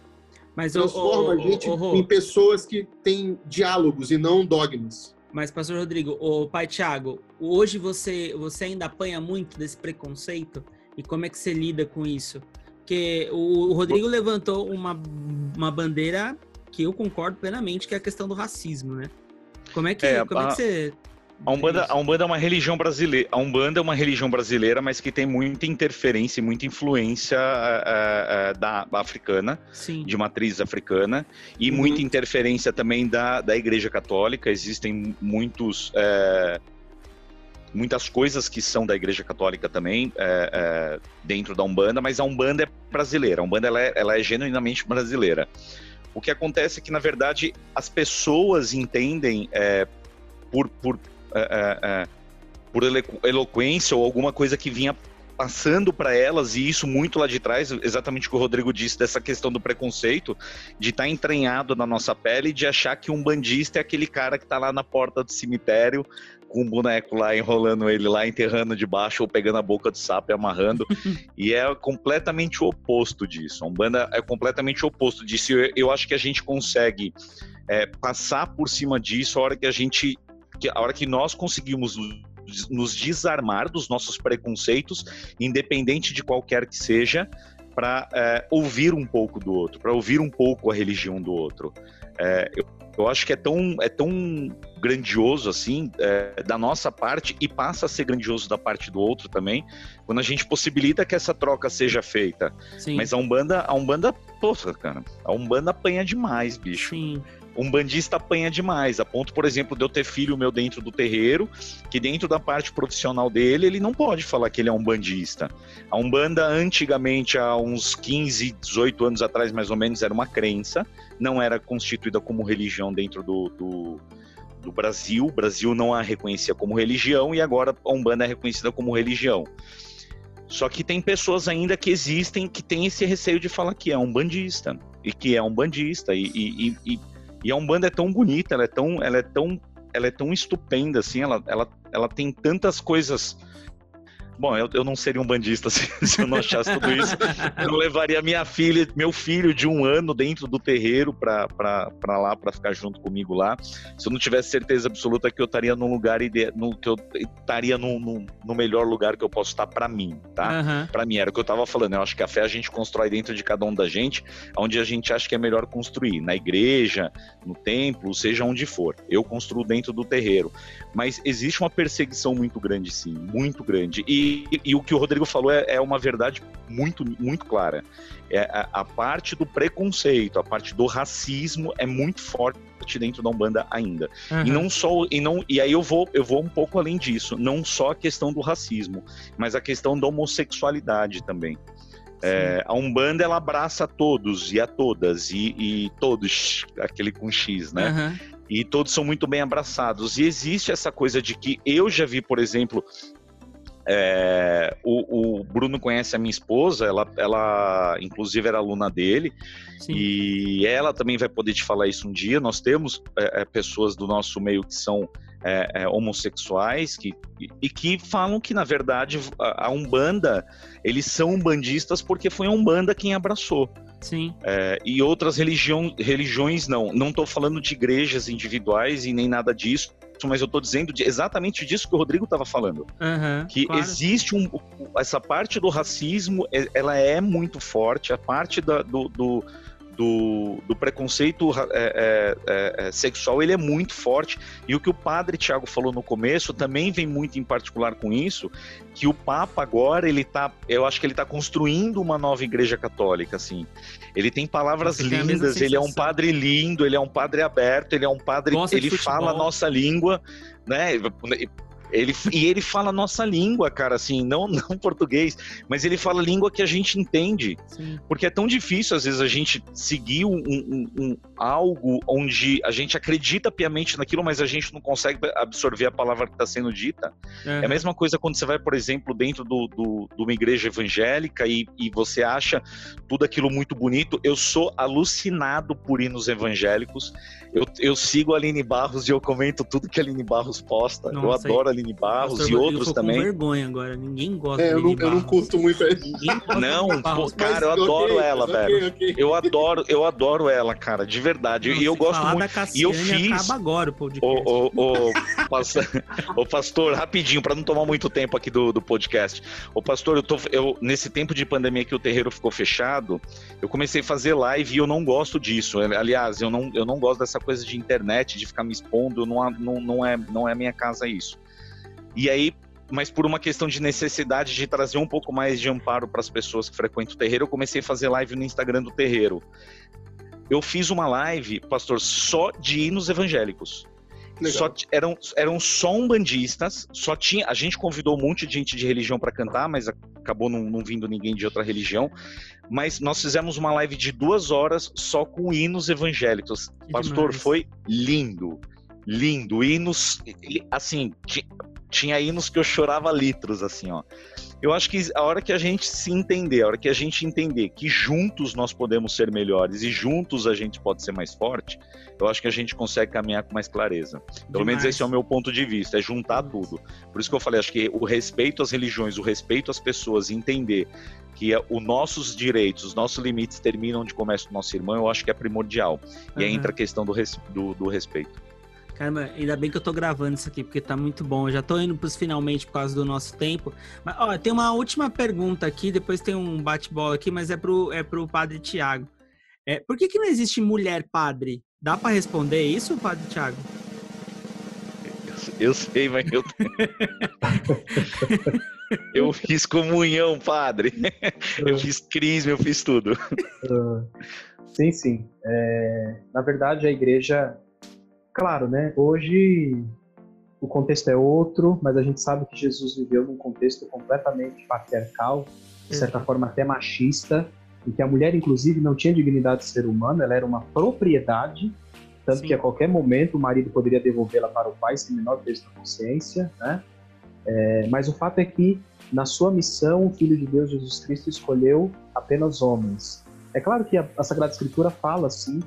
Mas, Transforma ô, a gente ô, ô, Rô, em pessoas que têm diálogos e não dogmas. Mas, pastor Rodrigo, o pai Tiago, hoje você, você ainda apanha muito desse preconceito? E como é que você lida com isso? Porque o, o Rodrigo levantou uma, uma bandeira que eu concordo plenamente, que é a questão do racismo, né? Como é que, É, como é a- que você. A Umbanda, a Umbanda é uma religião brasileira. A Umbanda é uma religião brasileira, mas que tem muita interferência e muita influência eh, eh, da africana, Sim. de matriz africana, e Uhum. muita interferência também da, da Igreja Católica. Existem muitos eh, muitas coisas que são da Igreja Católica também dentro da Umbanda, mas a Umbanda é brasileira. A Umbanda ela é, ela é genuinamente brasileira. O que acontece é que, na verdade, as pessoas entendem por, por, eh, eh, eh, por elo- eloquência ou alguma coisa que vinha passando para elas, e isso muito lá de trás, exatamente o que o Rodrigo disse, dessa questão do preconceito, de estar entranhado na nossa pele, de achar que um bandista é aquele cara que está lá na porta do cemitério, com um boneco lá enrolando ele lá, enterrando debaixo ou pegando a boca do sapo e amarrando. [LAUGHS] e é completamente o oposto disso. A Umbanda é completamente o oposto disso. Eu, eu acho que a gente consegue é, passar por cima disso a hora que a gente. Que, a hora que nós conseguimos nos- desarmar dos nossos preconceitos, independente de qualquer que seja, para ouvir um pouco do outro, para ouvir um pouco a religião do outro. É, eu, eu acho que é tão, é tão grandioso assim é, da nossa parte e passa a ser grandioso da parte do outro também, quando a gente possibilita que essa troca seja feita. Sim. Mas a Umbanda, a Umbanda, poxa, cara, a Umbanda apanha demais, bicho. Sim. Um bandista apanha demais, a ponto, por exemplo, de eu ter filho meu dentro do terreiro, que dentro da parte profissional dele, ele não pode falar que ele é um bandista. A Umbanda, antigamente, há uns 15, 18 anos atrás, mais ou menos, era uma crença, não era constituída como religião dentro do, do, do Brasil. O Brasil não a reconhecia como religião e agora a Umbanda é reconhecida como religião. Só que tem pessoas ainda que existem que têm esse receio de falar que é um bandista e que é um bandista e, e, e, E a Umbanda é tão bonita, ela é tão, ela é tão, ela é tão estupenda, assim, ela, ela, ela tem tantas coisas Bom, eu, eu não seria um bandista [LAUGHS] se, se eu não achasse tudo isso. Eu levaria minha filha, meu filho de um ano dentro do terreiro para lá, para ficar junto comigo lá. Se eu não tivesse certeza absoluta que eu estaria num lugar ide... no, que eu estaria no, no, no, melhor lugar que eu posso estar para mim, tá? Uhum. Para mim era o que eu estava falando. Eu acho que a fé a gente constrói dentro de cada um da gente, onde a gente acha que é melhor construir, na igreja, no templo, seja onde for. Eu construo dentro do terreiro, mas existe uma perseguição muito grande, sim, muito grande. E e, o que o Rodrigo falou é, é, uma verdade muito, muito clara. É, a, a, parte do preconceito, a parte do racismo é muito forte dentro da Umbanda ainda. Uhum. E não só e não e aí eu vou eu vou um pouco além disso, não só a questão do racismo, mas a questão da homossexualidade também. É, a Umbanda ela abraça a todos e a todas e, e todos aquele com X, né? Uhum. E todos são muito bem abraçados. E existe essa coisa de que eu já vi, por exemplo, é, o, o, Bruno conhece a minha esposa, ela, ela inclusive era aluna dele, Sim. e ela também vai poder te falar isso um dia. Nós temos é, é pessoas do nosso meio que são é, é, homossexuais que, e que falam que, na verdade, a, a Umbanda, eles são umbandistas porque foi a Umbanda quem abraçou. Sim. É, e outras religião, religiões não. Não estou falando de igrejas individuais e nem nada disso mas eu estou dizendo de, exatamente disso que o Rodrigo estava falando. Uhum, que claro. existe um, essa parte do racismo, é, ela é muito forte, a parte da, do, do do, do preconceito é, é, é, é, sexual ele é muito forte. E o que o padre Tiago falou no começo também vem muito em particular com isso que o Papa agora ele tá eu acho que ele está construindo uma nova igreja católica assim. Ele tem palavras Você lindas tem ele é um padre lindo ele é um padre aberto ele é um padre Gosta ele fala a nossa língua né ele, e ele fala nossa língua, cara, assim, não, [LAUGHS] não português, mas ele fala língua que a gente entende. Sim. Porque é tão difícil, às vezes, a gente seguir um, um, um, algo onde a gente acredita piamente naquilo, mas a gente não consegue absorver a palavra que está sendo dita. É. é a mesma coisa quando você vai, por exemplo, dentro do, do, de uma igreja evangélica e, e você acha tudo aquilo muito bonito. Eu sou alucinado por hinos evangélicos. Eu, eu sigo a Aline Barros e eu comento tudo que a Aline Barros posta. Nossa, eu adoro a Aline Barros Nossa, e outros eu também. com vergonha agora. Ninguém gosta é, eu não, eu não curto muito. Não, pô, cara, eu adoro okay, ela, okay, velho. Okay. Eu adoro, eu adoro ela, cara, de verdade. e eu gosto muito. e eu fiz. Acaba agora o podcast. O, o, o, pastor, o pastor, rapidinho, para não tomar muito tempo aqui do, do podcast. O pastor, eu tô, eu nesse tempo de pandemia que o terreiro ficou fechado, eu comecei a fazer live e eu não gosto disso. Aliás, eu não, eu não gosto dessa coisa de internet, de ficar me expondo, não, não, não, é, não é minha casa isso. E aí, mas por uma questão de necessidade de trazer um pouco mais de amparo para as pessoas que frequentam o terreiro, eu comecei a fazer live no Instagram do terreiro. Eu fiz uma live, pastor, só de hinos evangélicos. Só, eram, eram só umbandistas, só tinha. A gente convidou um monte de gente de religião para cantar, mas acabou não, não, vindo ninguém de outra religião. Mas nós fizemos uma live de duas horas só com hinos evangélicos. Que Pastor, demais. foi lindo. Lindo. Hinos, assim, tinha hinos que eu chorava litros, assim, ó. Eu acho que a hora que a gente se entender, a hora que a gente entender que juntos nós podemos ser melhores e juntos a gente pode ser mais forte, eu acho que a gente consegue caminhar com mais clareza. Pelo Demais. menos esse é o meu ponto de vista, é juntar tudo. Por isso que eu falei, acho que o respeito às religiões, o respeito às pessoas, entender que os nossos direitos, os nossos limites terminam onde começa o nosso irmão, eu acho que é primordial. E uhum. aí entra a questão do, res, do, do respeito. Caramba, ainda bem que eu tô gravando isso aqui, porque tá muito bom. Eu já tô indo pros finalmente por causa do nosso tempo. Mas, ó, tem uma última pergunta aqui, depois tem um bate-bola aqui, mas é pro, é pro padre Tiago. É, por que, que não existe mulher padre? Dá para responder isso, padre Tiago? Eu sei, mas eu. [LAUGHS] eu fiz comunhão, padre. [LAUGHS] Eu fiz crisma, eu fiz tudo. Sim, sim. É, na verdade, a igreja Claro, né? Hoje o contexto é outro, mas a gente sabe que Jesus viveu num contexto completamente patriarcal, de certa forma até machista, em que a mulher, inclusive, não tinha dignidade de ser humana, ela era uma propriedade, tanto Sim. que a qualquer momento o marido poderia devolvê-la para o pai sem menor peso na consciência, né? É, mas o fato é que, na sua missão, o Filho de Deus, Jesus Cristo, escolheu apenas homens. É claro que a, a Sagrada Escritura fala, sim,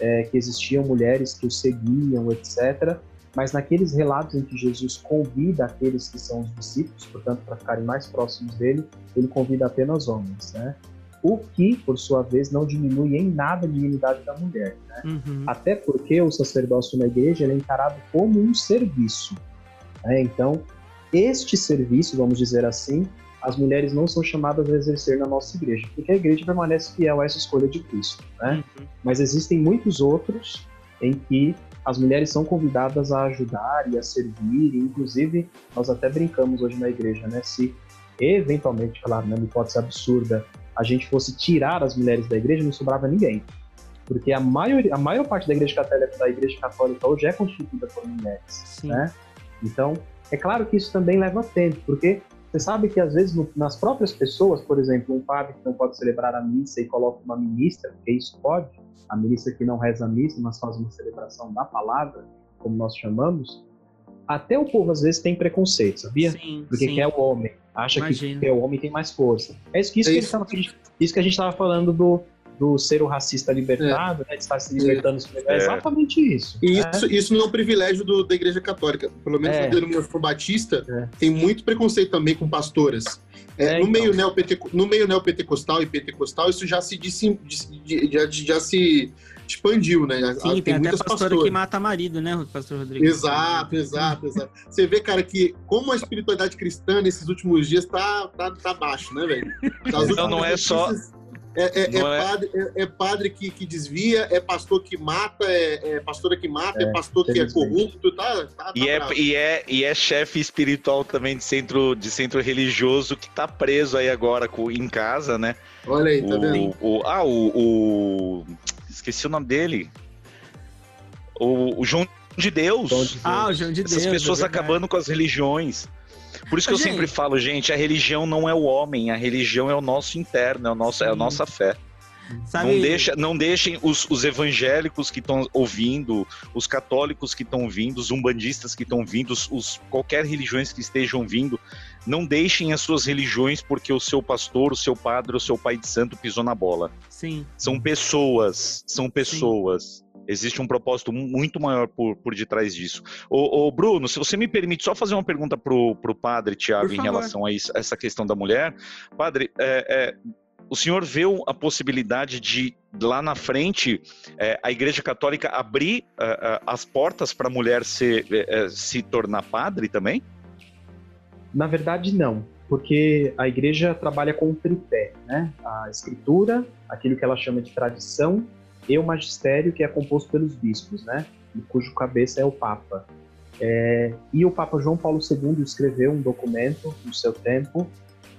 é, que existiam mulheres que o seguiam, etc. Mas naqueles relatos em que Jesus convida aqueles que são os discípulos, portanto, para ficarem mais próximos dele, ele convida apenas homens, né? O que, por sua vez, não diminui em nada a dignidade da mulher, né? Uhum. Até porque o sacerdócio na igreja é encarado como um serviço. Né? Então, este serviço, vamos dizer assim, as mulheres não são chamadas a exercer na nossa igreja, porque a igreja permanece fiel a essa escolha de Cristo. Né? Uhum. Mas existem muitos outros em que as mulheres são convidadas a ajudar e a servir, e inclusive nós até brincamos hoje na igreja, né? Se eventualmente, claro, né, uma hipótese absurda, a gente fosse tirar as mulheres da igreja, não sobrava ninguém. Porque a maior, a maior parte da igreja católica, da igreja católica hoje é constituída por mulheres, Sim. né? Então, é claro que isso também leva tempo, porque você sabe que às vezes no, nas próprias pessoas, por exemplo, um padre que não pode celebrar a missa e coloca uma ministra, porque isso pode, a ministra que não reza a missa, mas faz uma celebração da palavra, como nós chamamos, até o povo às vezes tem preconceito, sabia? Sim, Porque sim. quer o homem, acha que, Imagino. que o homem tem mais força. É isso que, isso É que, tava- isso que a gente estava falando do, do ser o racista libertado, né, de estar se libertando. É, É. exatamente isso. E né? isso, isso não é um privilégio do- da Igreja Católica. Pelo menos É. na denominação batista, É. tem muito preconceito também com pastoras. É, É, no, então. meio neopeteco, no meio neopentecostal e pentecostal, isso já se, dissim- dis- de- já, já se expandiu, né? Sim, tem, até muitas pastora pastoras. que mata marido, né, pastor Rodrigo? Exato, exato, exato. Você vê, cara, que como a espiritualidade cristã nesses últimos dias tá, tá, tá baixo, né, velho? Então não é só- É, é- é é- padre, é- é padre que, que desvia, é pastor que mata, é, é pastora que mata, é, É, pastor que é corrupto, tá, tá, tá E é, e, é, e é chefe espiritual também de centro, de centro religioso que tá preso aí agora com- em casa, né? Olha aí, tá vendo? O, o- ah, o, o- Esqueci o nome dele. O, o João de Deus. João de Deus. Ah, o João de Deus. Essas pessoas é acabando com as religiões. Por isso que eu sempre falo, gente, a religião não é o homem, a religião é o nosso interno, é, o nosso, é a Sim. nossa fé. Sabe, Não, deixa, não deixem os, os evangélicos que estão ouvindo, os católicos que estão vindo, os umbandistas que estão vindo, os, os- qualquer religiões que estejam vindo, não deixem as suas religiões porque o seu pastor, o seu padre, o seu pai de santo pisou na bola. Sim. São pessoas, são pessoas. Existe um propósito mu- muito maior por, por detrás disso. Ô, ô, Bruno, se você me permite só fazer uma pergunta pro, pro padre Tiago em relação a isso, essa questão da mulher. Padre, é, é, o senhor vê a possibilidade de, lá na frente, é, a Igreja Católica abrir é, é, as portas para a mulher ser, é, se tornar padre também? Na verdade, não, porque a igreja trabalha com um tripé, né? A escritura, aquilo que ela chama de tradição, e o magistério, que é composto pelos bispos, né? Cujo cabeça é o Papa. É, e o Papa João Paulo II escreveu um documento no seu tempo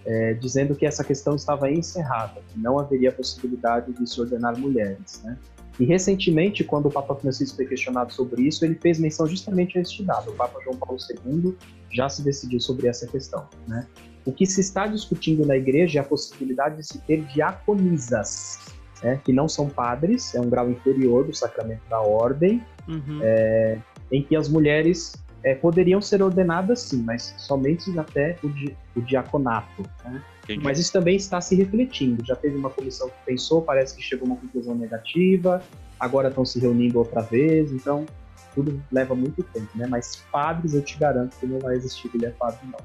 é, dizendo que essa questão estava encerrada, que não haveria possibilidade de se ordenar mulheres, né? E recentemente, quando o Papa Francisco foi questionado sobre isso, ele fez menção justamente a este dado. O Papa João Paulo II já se decidiu sobre essa questão, né? O que se está discutindo na igreja é a possibilidade de se ter diaconisas, né? que não são padres, é um grau inferior do sacramento da ordem, Uhum. em que as mulheres é, poderiam ser ordenadas sim, mas somente até o, di- o diaconato. né? Mas isso também está se refletindo. Já teve uma comissão que pensou, parece que chegou a uma conclusão negativa, agora estão se reunindo outra vez, então tudo leva muito tempo, né? Mas padres eu te garanto que não vai existir mulher padre, não.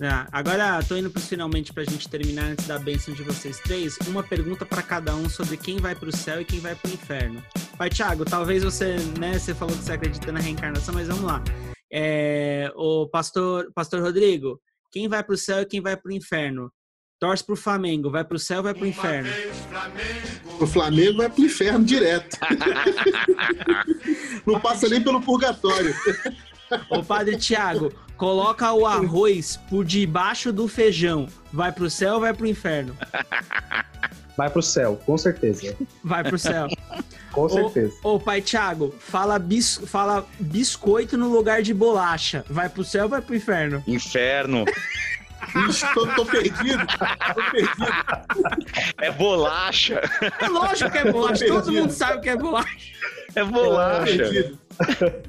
Ah, agora, tô indo pros finalmente pra gente terminar antes da bênção de vocês três. Uma pergunta pra cada um sobre quem vai pro céu e quem vai pro inferno. Pai Thiago, talvez você, né, você falou que você acredita na reencarnação, mas vamos lá. É, o pastor, pastor Rodrigo, quem vai pro céu e quem vai pro inferno? Torce pro Flamengo, vai pro céu ou vai pro inferno? O Flamengo vai pro inferno direto. [LAUGHS] não passa nem pelo purgatório. Ô Padre Tiago, coloca o arroz por debaixo do feijão. Vai pro céu ou vai pro inferno? Vai pro céu, com certeza. Vai pro céu. Com certeza. Ô pai Tiago, fala, bis, fala biscoito no lugar de bolacha. Vai pro céu ou vai pro inferno? Inferno. Ixi, tô, tô perdido. Tô perdido. É bolacha. É lógico que é bolacha, todo mundo sabe que é bolacha. É Tô bolacha. perdido.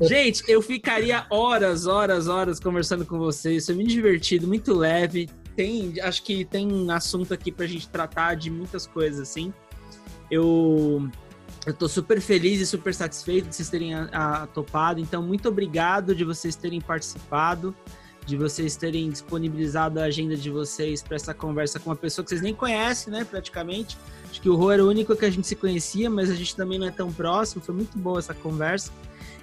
Gente, eu ficaria horas, horas, horas conversando com vocês. Foi muito divertido, muito leve. Tem, acho que tem assunto aqui pra gente tratar de muitas coisas, assim. Eu eu tô super feliz e super satisfeito de vocês terem a, a, topado. Então, muito obrigado de vocês terem participado, de vocês terem disponibilizado a agenda de vocês para essa conversa com uma pessoa que vocês nem conhecem, né, praticamente. Acho que o Rô era o único que a gente se conhecia, mas a gente também não é tão próximo. Foi muito boa essa conversa.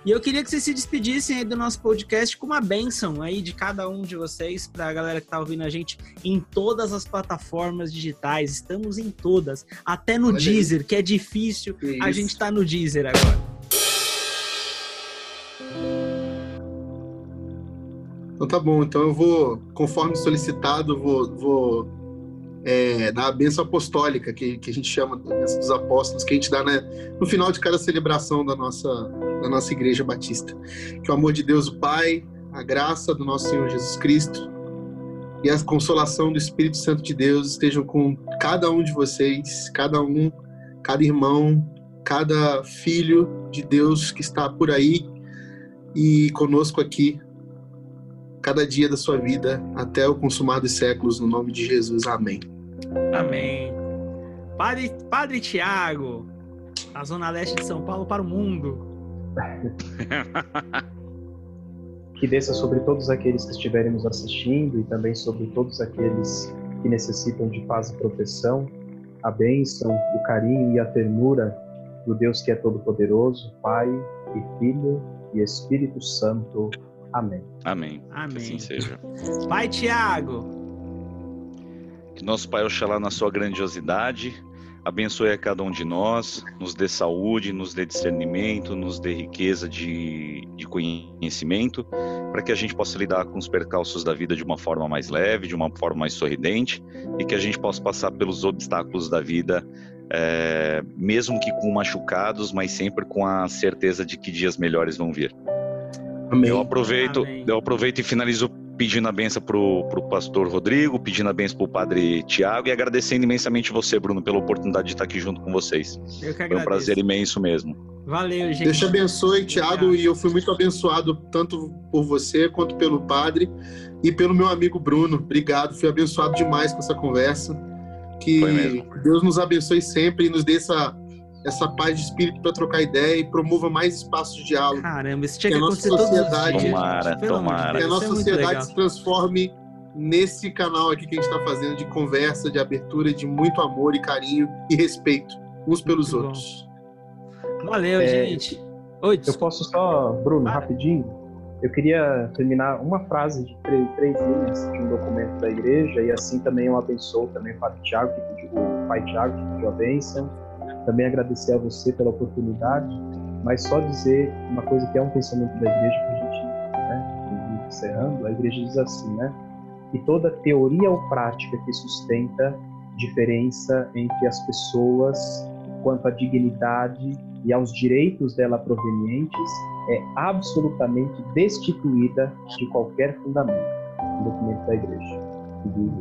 E eu queria que vocês se despedissem aí do nosso podcast com uma benção aí de cada um de vocês, para a galera que está ouvindo a gente em todas as plataformas digitais. Estamos em todas, até no Olha Deezer, aí. que é difícil. Que a gente está no Deezer agora. Então tá bom, então eu vou, conforme solicitado, vou, vou é, da bênção apostólica, que, que a gente chama dos apóstolos, que a gente dá né, no final de cada celebração da nossa, da nossa Igreja Batista. Que o amor de Deus, o Pai, a graça do nosso Senhor Jesus Cristo e a consolação do Espírito Santo de Deus estejam com cada um de vocês, cada um, cada irmão, cada filho de Deus que está por aí e conosco aqui cada dia da sua vida até o consumado dos séculos, no nome de Jesus. Amém. Amém. Padre, Padre Tiago, a Zona Leste de São Paulo para o mundo. [LAUGHS] que desça sobre todos aqueles que estiverem nos assistindo e também sobre todos aqueles que necessitam de paz e proteção, a bênção, o carinho e a ternura do Deus que é todo-poderoso, Pai e Filho e Espírito Santo. Amém. Amém. Amém. Que assim seja. Pai Tiago, que nosso Pai Oxalá, na sua grandiosidade, abençoe a cada um de nós, nos dê saúde, nos dê discernimento, nos dê riqueza de, de conhecimento, para que a gente possa lidar com os percalços da vida de uma forma mais leve, de uma forma mais sorridente, e que a gente possa passar pelos obstáculos da vida, é, mesmo que com machucados, mas sempre com a certeza de que dias melhores vão vir. Amém. Eu aproveito, Amém. eu aproveito e finalizo pedindo a benção pro, pro pastor Rodrigo, pedindo a benção pro padre Tiago e agradecendo imensamente você, Bruno, pela oportunidade de estar aqui junto com vocês. Eu que agradeço. Foi um prazer imenso mesmo. Valeu, gente. Deus te abençoe, Tiago, e eu fui muito abençoado tanto por você quanto pelo padre e pelo meu amigo Bruno. Obrigado, fui abençoado demais com essa conversa. Que Deus nos abençoe sempre e nos dê essa essa paz de espírito para trocar ideia e promova mais espaços de diálogo. Caramba, isso tinha que, que a nossa sociedade, tomara, tomara. Que a nossa é sociedade se transforme nesse canal aqui que a gente está fazendo de conversa, de abertura, de muito amor e carinho e respeito uns pelos muito outros. Bom. Valeu, é, gente. Oi, eu posso só, Bruno, ah. rapidinho? Eu queria terminar uma frase de três, três, linhas de um documento da igreja e assim também eu abençoo também o Pai Tiago, que pediu, o Pai Tiago que pediu a bênção também agradecer a você pela oportunidade, mas só dizer uma coisa que é um pensamento da igreja que a gente, né, encerrando, a igreja diz assim, né, que toda teoria ou prática que sustenta diferença entre as pessoas quanto à dignidade e aos direitos dela provenientes é absolutamente destituída de qualquer fundamento. No documento da igreja,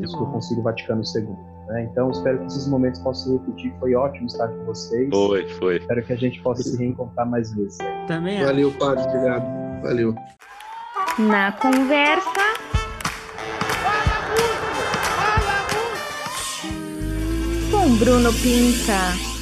isso que o Concílio Vaticano II. Né? Então, espero que esses momentos possam se repetir. Foi ótimo estar com vocês. Foi, foi. Espero que a gente possa se reencontrar mais vezes. Também é. Valeu, padre. Obrigado. Valeu. Na conversa. Com Bruno Pinta.